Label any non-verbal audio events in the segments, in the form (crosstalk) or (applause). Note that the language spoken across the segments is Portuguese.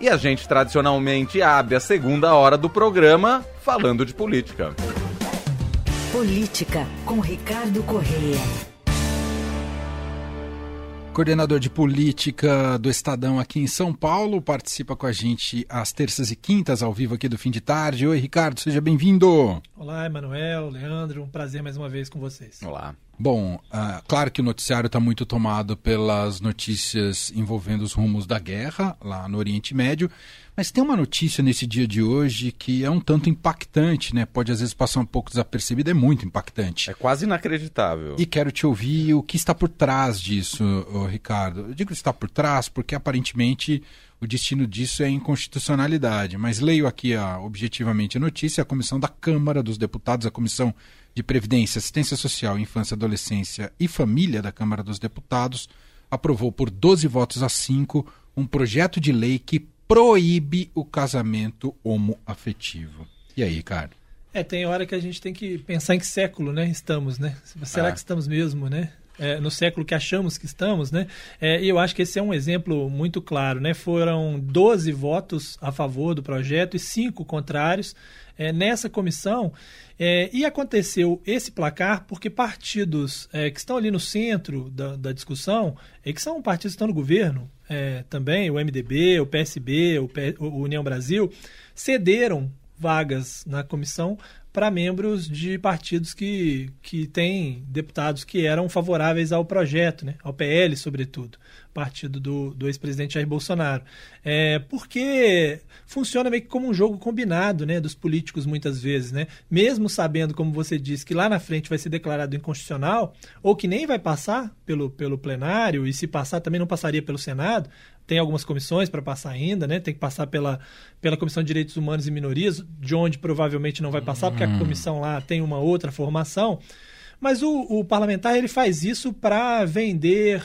E a gente tradicionalmente abre a segunda hora do programa falando de política. Política com Ricardo Correia. Coordenador de política do Estadão aqui em São Paulo, participa com a gente às terças e quintas, ao vivo aqui do fim de tarde. Oi, Ricardo, seja bem-vindo. Olá, Emanuel, Leandro, um prazer mais uma vez com vocês. Olá. Bom, uh, claro que o noticiário está muito tomado pelas notícias envolvendo os rumos da guerra lá no Oriente Médio, mas tem uma notícia nesse dia de hoje que é um tanto impactante, né? Pode às vezes passar um pouco desapercebida, é muito impactante. É quase inacreditável. E quero te ouvir o que está por trás disso, Ricardo. Eu digo que está por trás porque aparentemente o destino disso é inconstitucionalidade, mas leio aqui a, objetivamente a notícia, a comissão da Câmara dos Deputados, a comissão de Previdência, Assistência Social, Infância, Adolescência e Família da Câmara dos Deputados aprovou por 12 votos a 5 um projeto de lei que proíbe o casamento homoafetivo. E aí, cara? É, tem hora que a gente tem que pensar em que século, né, estamos, né? Será ah. que estamos mesmo, né? É, no século que achamos que estamos, né? É, e eu acho que esse é um exemplo muito claro, né? Foram 12 votos a favor do projeto e cinco contrários é, nessa comissão. É, e aconteceu esse placar porque partidos é, que estão ali no centro da, da discussão, e que são partidos que estão no governo é, também, o MDB, o PSB, o, P, o União Brasil, cederam vagas na comissão para membros de partidos que, que têm deputados que eram favoráveis ao projeto, né? ao PL, sobretudo, partido do, do ex-presidente Jair Bolsonaro. É, porque funciona meio que como um jogo combinado né, dos políticos, muitas vezes. Né? Mesmo sabendo, como você disse, que lá na frente vai ser declarado inconstitucional, ou que nem vai passar pelo, pelo plenário, e se passar também não passaria pelo Senado, tem algumas comissões para passar ainda, né? Tem que passar pela, pela Comissão de Direitos Humanos e Minorias, de onde provavelmente não vai passar, porque a hum. comissão lá tem uma outra formação. Mas o, o parlamentar ele faz isso para vender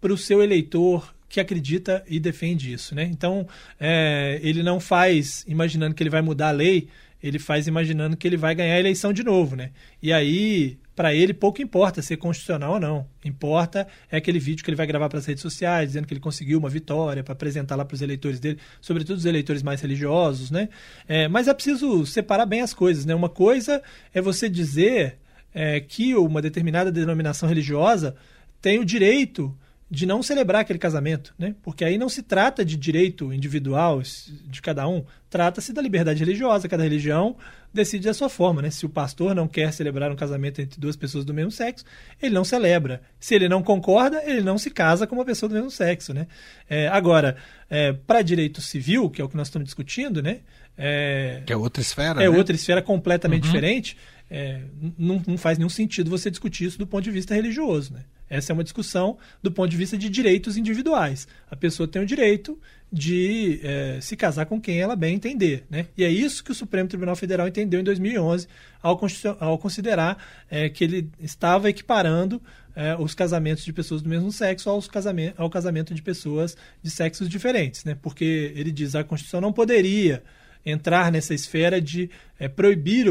para o seu eleitor que acredita e defende isso, né? Então é, ele não faz imaginando que ele vai mudar a lei, ele faz imaginando que ele vai ganhar a eleição de novo, né? E aí para ele pouco importa ser constitucional ou não. Importa é aquele vídeo que ele vai gravar para as redes sociais, dizendo que ele conseguiu uma vitória para apresentar lá para os eleitores dele, sobretudo os eleitores mais religiosos, né? É, mas é preciso separar bem as coisas, né? Uma coisa é você dizer é, que uma determinada denominação religiosa tem o direito de não celebrar aquele casamento, né? Porque aí não se trata de direito individual de cada um, trata-se da liberdade religiosa. Cada religião decide da sua forma, né? Se o pastor não quer celebrar um casamento entre duas pessoas do mesmo sexo, ele não celebra. Se ele não concorda, ele não se casa com uma pessoa do mesmo sexo, né? É, agora, é, para direito civil, que é o que nós estamos discutindo, né? É, que é outra esfera. É né? outra esfera completamente uhum. diferente. É, não, não faz nenhum sentido você discutir isso do ponto de vista religioso, né? Essa é uma discussão do ponto de vista de direitos individuais. A pessoa tem o direito de é, se casar com quem ela bem entender. Né? E é isso que o Supremo Tribunal Federal entendeu em 2011, ao, ao considerar é, que ele estava equiparando é, os casamentos de pessoas do mesmo sexo aos casamento, ao casamento de pessoas de sexos diferentes. Né? Porque ele diz que a Constituição não poderia entrar nessa esfera de é, proibir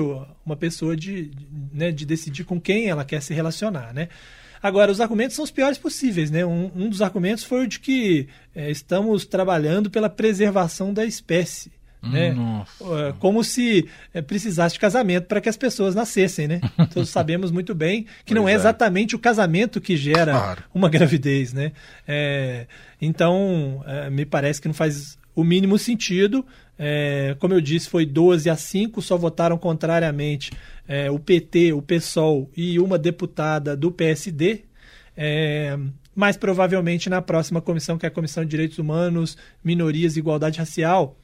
uma pessoa de, de, né, de decidir com quem ela quer se relacionar. Né? Agora, os argumentos são os piores possíveis, né? Um, um dos argumentos foi o de que é, estamos trabalhando pela preservação da espécie. Né? É, como se é, precisasse de casamento para que as pessoas nascessem, né? (laughs) Todos sabemos muito bem que pois não é, é, exatamente o casamento que gera claro. uma (laughs) gravidez, né? É, então, é, me parece que não faz o mínimo sentido. É, como eu disse, foi 12 a 5, só votaram contrariamente é, o PT, o PSOL e uma deputada do PSD. É, mas provavelmente na próxima comissão, que é a Comissão de Direitos Humanos, Minorias e Igualdade Racial,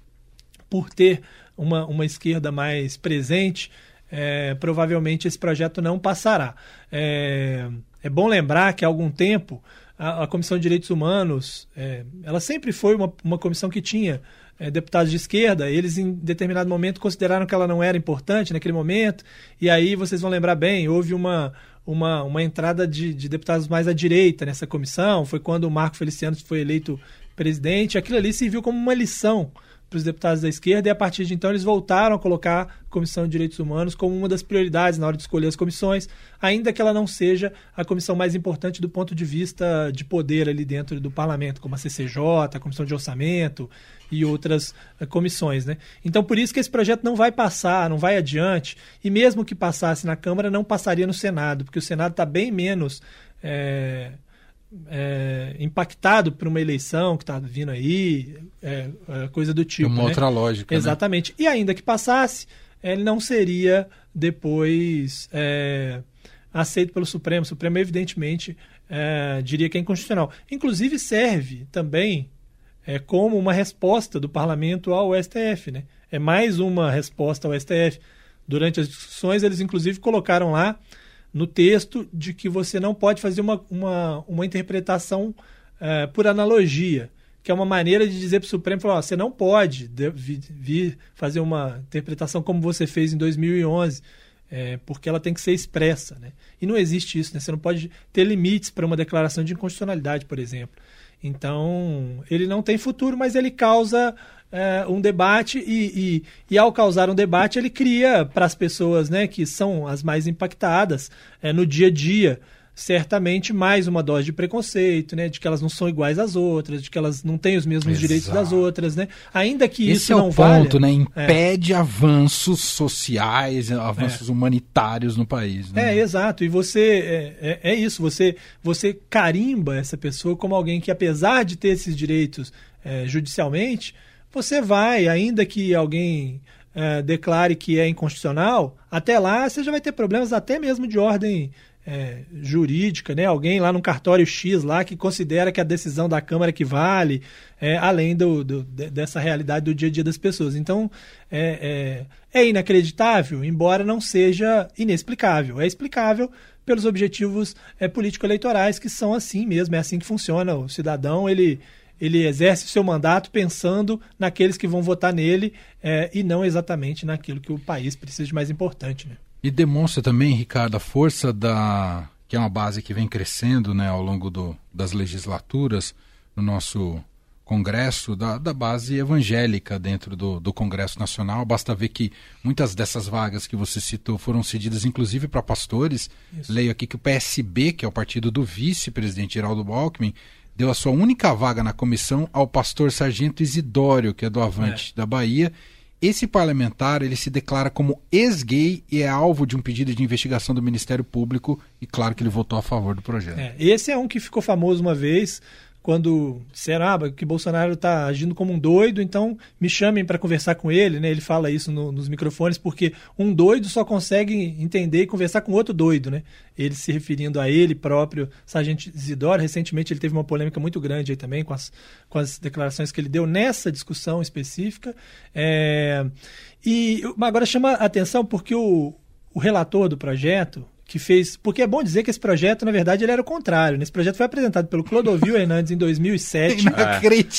por ter uma, uma esquerda mais presente, é, provavelmente esse projeto não passará. É, é bom lembrar que há algum tempo a, a Comissão de Direitos Humanos, é, ela sempre foi uma, uma comissão que tinha é, deputados de esquerda, eles em determinado momento consideraram que ela não era importante naquele momento, e aí vocês vão lembrar bem, houve uma, uma, uma entrada de, de deputados mais à direita nessa comissão, foi quando o Marco Feliciano foi eleito presidente, aquilo ali serviu como uma lição para os deputados da esquerda, e a partir de então eles voltaram a colocar a Comissão de Direitos Humanos como uma das prioridades na hora de escolher as comissões, ainda que ela não seja a comissão mais importante do ponto de vista de poder ali dentro do parlamento, como a CCJ, a Comissão de Orçamento e outras uh, comissões. Né? Então, por isso que esse projeto não vai passar, não vai adiante, e mesmo que passasse na Câmara, não passaria no Senado, porque o Senado está bem menos. É, é, impactado por uma eleição que está vindo aí, é, é, coisa do tipo. Uma né? outra lógica. né? Exatamente. Né? E ainda que passasse, ele não seria depois é, aceito pelo Supremo. O Supremo, evidentemente, é, diria que é inconstitucional. Inclusive, serve também é, como uma resposta do parlamento ao STF. Né? É mais uma resposta ao STF. Durante as discussões, eles inclusive colocaram lá no texto de que você não pode fazer uma, uma, uma interpretação é, por analogia, que é uma maneira de dizer para o Supremo, falar, ó, você não pode vir, fazer uma interpretação como você fez em 2011, é, porque ela tem que ser expressa. Né? E não existe isso, né? você não pode ter limites para uma declaração de inconstitucionalidade, por exemplo. Então, ele não tem futuro, mas ele causa é, um debate e, e, e, ao causar um debate, ele cria para as pessoas né, que são as mais impactadas é, no dia a dia, certamente mais uma dose de preconceito, né, de que elas não são iguais às outras, de que elas não têm os mesmos Exato. direitos das outras, né? Ainda que Esse isso é não o valha, ponto, né? Impede é. avanços sociais, avanços é. humanitários no país. Né? É, exato. E você é, é, isso. Você você carimba essa pessoa como alguém que, apesar de ter esses direitos é, judicialmente, você vai, ainda que alguém é, declare que é inconstitucional, até lá você já vai ter problemas até mesmo de ordem é, jurídica, né? Alguém lá no cartório X lá que considera que a decisão da Câmara que vale, é, além do, do, dessa realidade do dia a dia das pessoas. Então é, é, é inacreditável, embora não seja inexplicável. É explicável pelos objetivos é, político-eleitorais que são assim mesmo, é assim que funciona. O cidadão ele ele exerce o seu mandato pensando naqueles que vão votar nele é, e não exatamente naquilo que o país precisa de mais importante. Né? E demonstra também, Ricardo, a força da. que é uma base que vem crescendo né, ao longo do, das legislaturas no nosso Congresso, da, da base evangélica dentro do, do Congresso Nacional. Basta ver que muitas dessas vagas que você citou foram cedidas inclusive para pastores. Isso. Leio aqui que o PSB, que é o partido do vice-presidente Geraldo Alckmin, deu a sua única vaga na comissão ao pastor Sargento Isidório, que é do Avante é. da Bahia. Esse parlamentar ele se declara como ex-gay e é alvo de um pedido de investigação do Ministério Público e claro que ele votou a favor do projeto. É, esse é um que ficou famoso uma vez quando disseram ah, que Bolsonaro está agindo como um doido, então me chamem para conversar com ele, né? Ele fala isso no, nos microfones porque um doido só consegue entender e conversar com outro doido, né? Ele se referindo a ele próprio, Sargento Isidoro, recentemente ele teve uma polêmica muito grande aí também com as, com as declarações que ele deu nessa discussão específica. É, e agora chama a atenção porque o, o relator do projeto, que fez. Porque é bom dizer que esse projeto, na verdade, ele era o contrário. Né? Esse projeto foi apresentado pelo Clodovil (laughs) Hernandes em 2007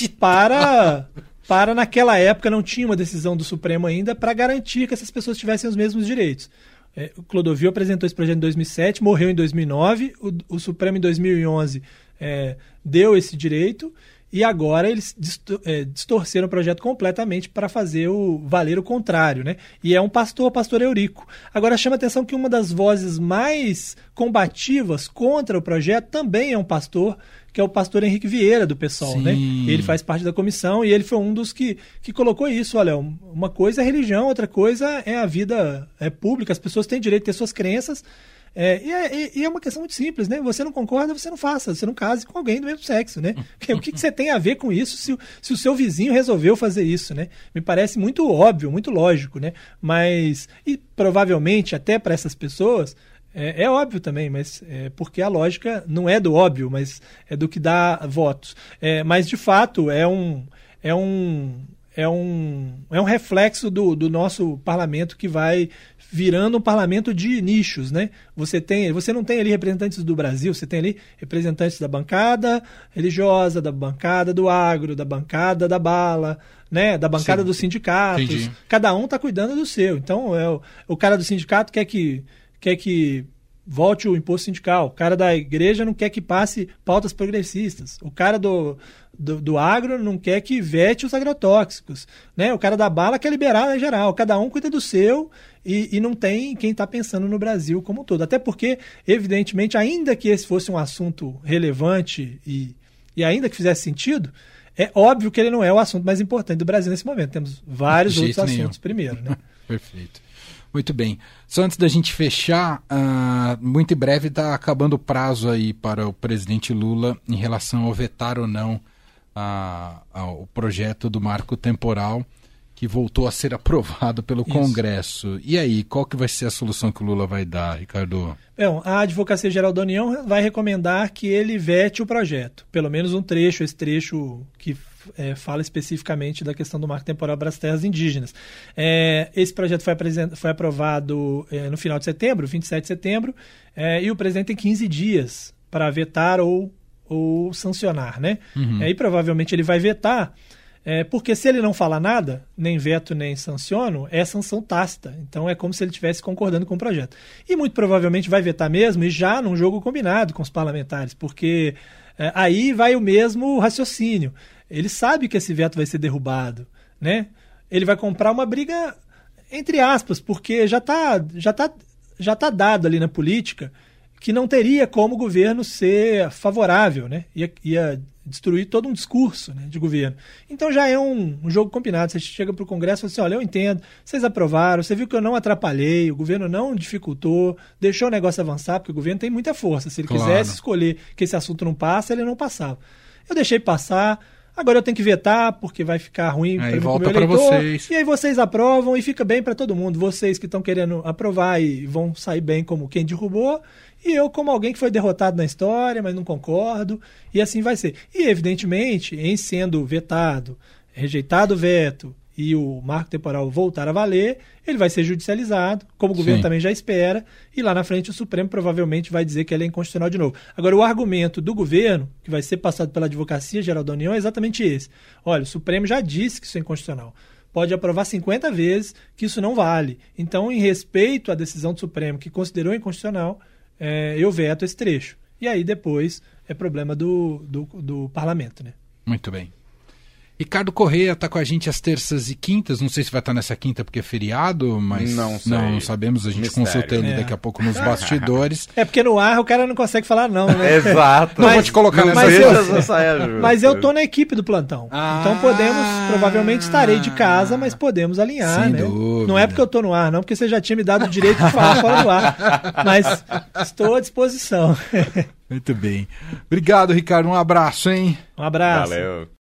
para. Para naquela época não tinha uma decisão do Supremo ainda para garantir que essas pessoas tivessem os mesmos direitos. É, o Clodovil apresentou esse projeto em 2007, morreu em 2009, o, o Supremo em 2011 é, deu esse direito e agora eles é, distorceram o projeto completamente para fazer o valer o contrário, né? E é um pastor, pastor Eurico. Agora chama atenção que uma das vozes mais combativas contra o projeto também é um pastor, que é o pastor Henrique Vieira do PSOL, né? Ele faz parte da comissão e ele foi um dos que, que colocou isso, olha, uma coisa é religião, outra coisa é a vida é pública, as pessoas têm direito de ter suas crenças, é, e, é, e, é, uma questão muito simples, né? Você não concorda, você não faça, você não case com alguém do mesmo sexo, né? (laughs) o que, que, você tem a ver com isso se, se, o seu vizinho resolveu fazer isso, né? Me parece muito óbvio, muito lógico, né? Mas, e provavelmente até para essas pessoas, é, é, óbvio também, mas é porque a lógica não é do óbvio, mas é do que dá votos. É, mas de fato é um, é um, é um, é um reflexo do, do nosso parlamento que vai virando um parlamento de nichos, né? Você tem, você não tem ali representantes do Brasil, você tem ali representantes da bancada religiosa, da bancada do agro, da bancada da bala, né? Da bancada Sim. dos sindicatos. Entendi. Cada um está cuidando do seu. Então, é o, o cara do sindicato quer que quer que volte o imposto sindical. O cara da igreja não quer que passe pautas progressistas. O cara do, do, do agro não quer que vete os agrotóxicos. Né? O cara da bala quer liberar em geral. Cada um cuida do seu e, e não tem quem está pensando no Brasil como um todo. Até porque, evidentemente, ainda que esse fosse um assunto relevante e, e ainda que fizesse sentido, é óbvio que ele não é o assunto mais importante do Brasil nesse momento. Temos vários outros nenhum. assuntos primeiro. Né? (laughs) Perfeito. Muito bem. Só antes da gente fechar, uh, muito em breve está acabando o prazo aí para o presidente Lula em relação ao vetar ou não uh, o projeto do marco temporal que voltou a ser (laughs) aprovado pelo Isso. Congresso. E aí, qual que vai ser a solução que o Lula vai dar, Ricardo? Bom, a Advocacia Geral da União vai recomendar que ele vete o projeto, pelo menos um trecho, esse trecho que é, fala especificamente da questão do marco temporal para as terras indígenas. É, esse projeto foi, foi aprovado é, no final de setembro, 27 de setembro, é, e o presidente tem 15 dias para vetar ou, ou sancionar, né? Uhum. É, e provavelmente ele vai vetar é, porque se ele não fala nada, nem veto nem sanciono, é sanção tácita. Então é como se ele estivesse concordando com o projeto. E muito provavelmente vai vetar mesmo, e já num jogo combinado com os parlamentares, porque é, aí vai o mesmo raciocínio. Ele sabe que esse veto vai ser derrubado, né? Ele vai comprar uma briga entre aspas, porque já está já tá, já tá dado ali na política que não teria como o governo ser favorável, né? Ia, ia destruir todo um discurso né, de governo. Então já é um, um jogo combinado. Você chega para o Congresso e fala assim: olha, eu entendo, vocês aprovaram, você viu que eu não atrapalhei, o governo não dificultou, deixou o negócio avançar, porque o governo tem muita força. Se ele claro. quisesse escolher que esse assunto não passa, ele não passava. Eu deixei passar. Agora eu tenho que vetar porque vai ficar ruim para volta para vocês. E aí vocês aprovam e fica bem para todo mundo. Vocês que estão querendo aprovar e vão sair bem como quem derrubou e eu como alguém que foi derrotado na história, mas não concordo, e assim vai ser. E, evidentemente, em sendo vetado, rejeitado o veto e o marco temporal voltar a valer, ele vai ser judicializado, como o governo Sim. também já espera, e lá na frente o Supremo provavelmente vai dizer que ele é inconstitucional de novo. Agora, o argumento do governo, que vai ser passado pela Advocacia Geral da União, é exatamente esse. Olha, o Supremo já disse que isso é inconstitucional pode aprovar 50 vezes que isso não vale. Então, em respeito à decisão do Supremo, que considerou inconstitucional, é, eu veto esse trecho. E aí depois é problema do, do, do parlamento, né? Muito bem. Ricardo Correia está com a gente às terças e quintas. Não sei se vai estar nessa quinta porque é feriado, mas não, não sabemos. A gente Mistério. consulta ele é. daqui a pouco nos (laughs) bastidores. É porque no ar o cara não consegue falar não, né? (laughs) Exato. Não vou te colocar nessa mas eu, mas eu tô na equipe do plantão. Ah, então podemos, provavelmente estarei de casa, mas podemos alinhar, Sem né? Dúvida. Não é porque eu tô no ar, não, porque você já tinha me dado o direito de falar fora do ar. (laughs) Mas estou à disposição. Muito bem. Obrigado, Ricardo. Um abraço, hein? Um abraço. Valeu.